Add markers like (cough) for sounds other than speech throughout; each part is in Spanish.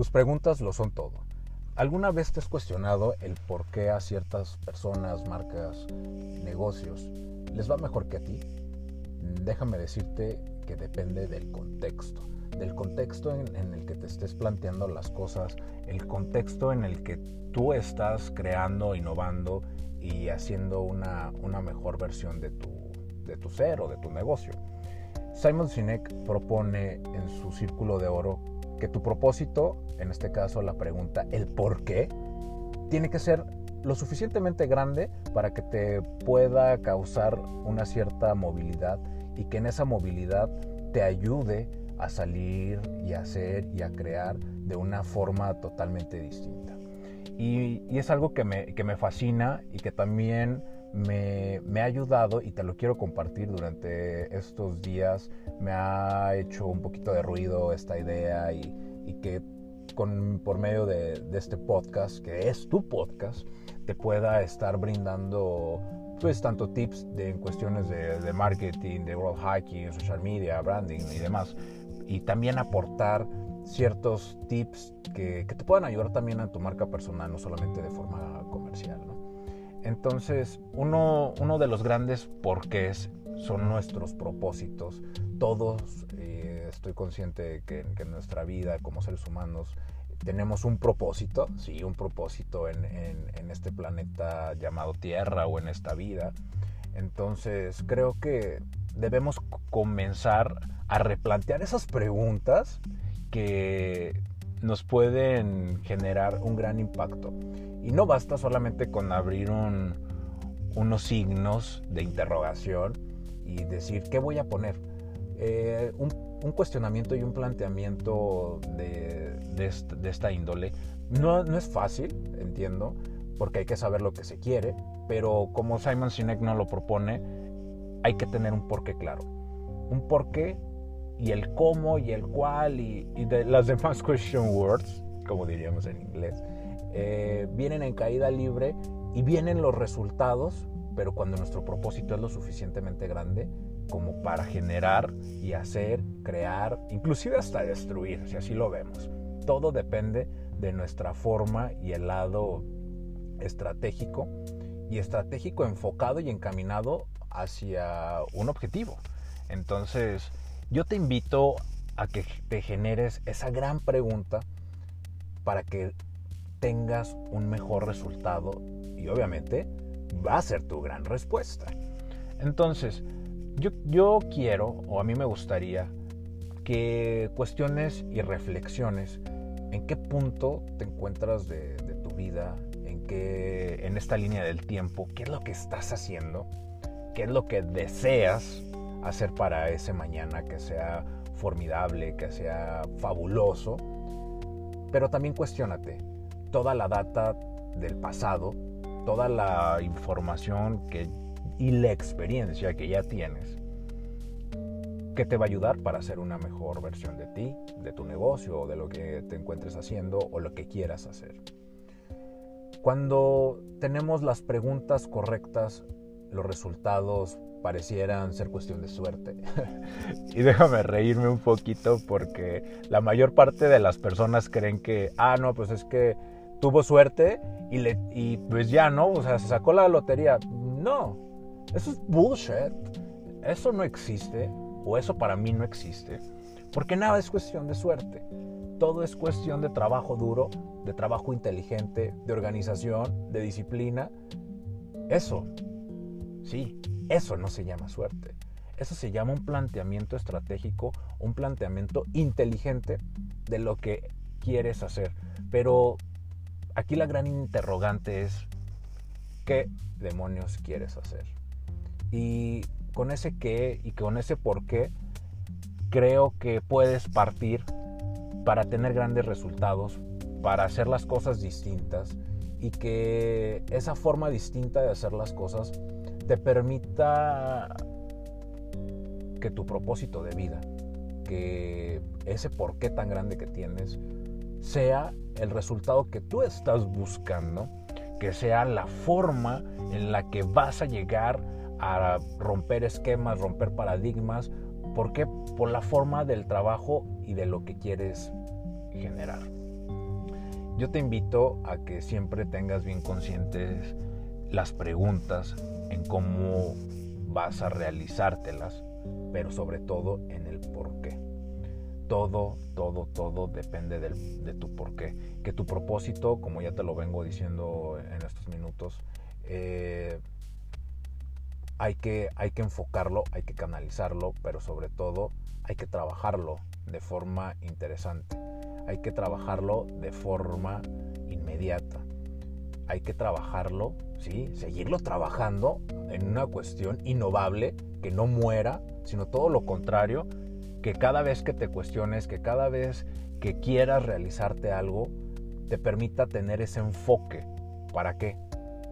Tus preguntas lo son todo. ¿Alguna vez te has cuestionado el por qué a ciertas personas, marcas, negocios les va mejor que a ti? Déjame decirte que depende del contexto, del contexto en, el que te estés planteando las cosas, el contexto en el que tú estás creando, innovando y haciendo una, una mejor versión de tu, de tu ser o de tu negocio. Simon Sinek propone en su círculo de oro que tu propósito, en este caso la pregunta, el por qué, tiene que ser lo suficientemente grande para que te pueda causar una cierta movilidad y que en esa movilidad te ayude a salir y a hacer y a crear de una forma totalmente distinta. Y, es algo que me, que me fascina y que también me, ha ayudado y te lo quiero compartir durante estos días. Me ha hecho un poquito de ruido esta idea y, que con, por medio de, este podcast, que es tu podcast, te pueda estar brindando pues tanto tips de, en cuestiones de, marketing, de world hacking, social media, branding y demás. Y también aportar ciertos tips que, que te puedan ayudar también a tu marca personal, no solamente de forma comercial. Entonces, uno, de los grandes porqués son nuestros propósitos. Todos, eh, estoy consciente de que, en nuestra vida como seres humanos tenemos un propósito, sí, un propósito en, este planeta llamado Tierra o en esta vida. Entonces, creo que debemos comenzar a replantear esas preguntas que nos pueden generar un gran impacto. Y no basta solamente con abrir unos signos de interrogación y decir, ¿qué voy a poner? Eh, un, cuestionamiento y un planteamiento de, esta, índole no, no, es fácil, entiendo, porque hay que saber lo que se quiere, pero como Simon Sinek no lo propone, hay que tener un porqué claro. Un porqué y el cómo y el cuál y, de las demás (laughs) question words, como diríamos en inglés, eh, vienen en caída libre y vienen los resultados, pero cuando nuestro propósito es lo suficientemente grande como para generar y hacer, crear, inclusive hasta destruir, si así lo vemos. Todo depende de nuestra forma y el lado estratégico y estratégico enfocado y encaminado hacia un objetivo. Entonces, yo te invito a que te generes esa gran pregunta para que tengas un mejor resultado y obviamente va a ser tu gran respuesta. Entonces, yo, quiero o a mí me gustaría que cuestiones y reflexiones en qué punto te encuentras de, de, tu vida, en qué, en esta línea del tiempo, qué es lo que estás haciendo, qué es lo que deseas hacer para ese mañana que sea formidable, que sea fabuloso. Pero también cuestionate toda la data del pasado, toda la información que, y la experiencia que ya tienes, que te va a ayudar para hacer una mejor versión de ti, de tu negocio o de lo que te encuentres haciendo o lo que quieras hacer. Cuando tenemos las preguntas correctas, los resultados parecieran ser cuestión de suerte. (laughs) y déjame reírme un poquito porque la mayor parte de las personas creen que, ah, no, pues es que tuvo suerte y, le, y pues ya no, o sea, se sacó la lotería. No, eso es bullshit. Eso no existe, o eso para mí no existe, porque nada es cuestión de suerte. Todo es cuestión de trabajo duro, de trabajo inteligente, de organización, de disciplina. Eso, sí, eso no se llama suerte. Eso se llama un planteamiento estratégico, un planteamiento inteligente de lo que quieres hacer. Pero aquí la gran interrogante es, ¿qué demonios quieres hacer? Y con ese qué y con ese por qué, creo que puedes partir para tener grandes resultados, para hacer las cosas distintas y que esa forma distinta de hacer las cosas te permita que tu propósito de vida, que ese porqué tan grande que tienes, sea el resultado que tú estás buscando, que sea la forma en la que vas a llegar a romper esquemas, romper paradigmas. ¿Por qué? Por la forma del trabajo y de lo que quieres generar. yo te invito a que siempre tengas bien conscientes las preguntas en cómo vas a realizártelas, pero sobre todo en el por qué. Todo, todo, todo depende de tu por qué. Que tu propósito, como ya te lo vengo diciendo en estos minutos, eh, hay, que, hay que enfocarlo, hay que canalizarlo, pero sobre todo hay que trabajarlo de forma interesante. Hay que trabajarlo de forma inmediata. Hay que trabajarlo, ¿sí? Seguirlo trabajando en una cuestión innovable, que no muera, sino todo lo contrario, que cada vez que te cuestiones, que cada vez que quieras realizarte algo, te permita tener ese enfoque. ¿Para qué?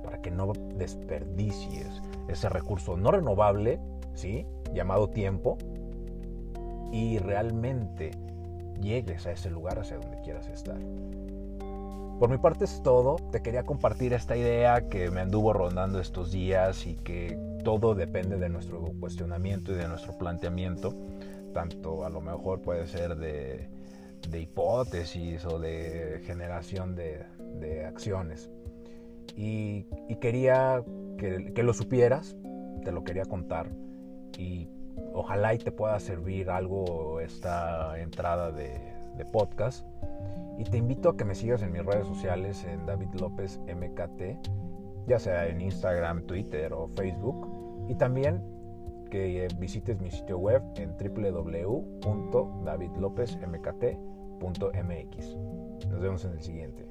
Para que no desperdicies ese recurso no renovable, ¿sí? Llamado tiempo, y realmente llegues a ese lugar hacia donde quieras estar. Por mi parte es todo. Te quería compartir esta idea que me anduvo rondando estos días y que todo depende de nuestro cuestionamiento y de nuestro planteamiento. Tanto a lo mejor puede ser de, hipótesis o de generación de, acciones. Y, quería que, que, lo supieras, te lo quería contar y ojalá y te pueda servir algo esta entrada de, podcast. Y te invito a que me sigas en mis redes sociales en David López MKT, ya sea en Instagram, Twitter o Facebook. Y también que visites mi sitio web en www.davidlopezmkt.mx. Nos vemos en el siguiente.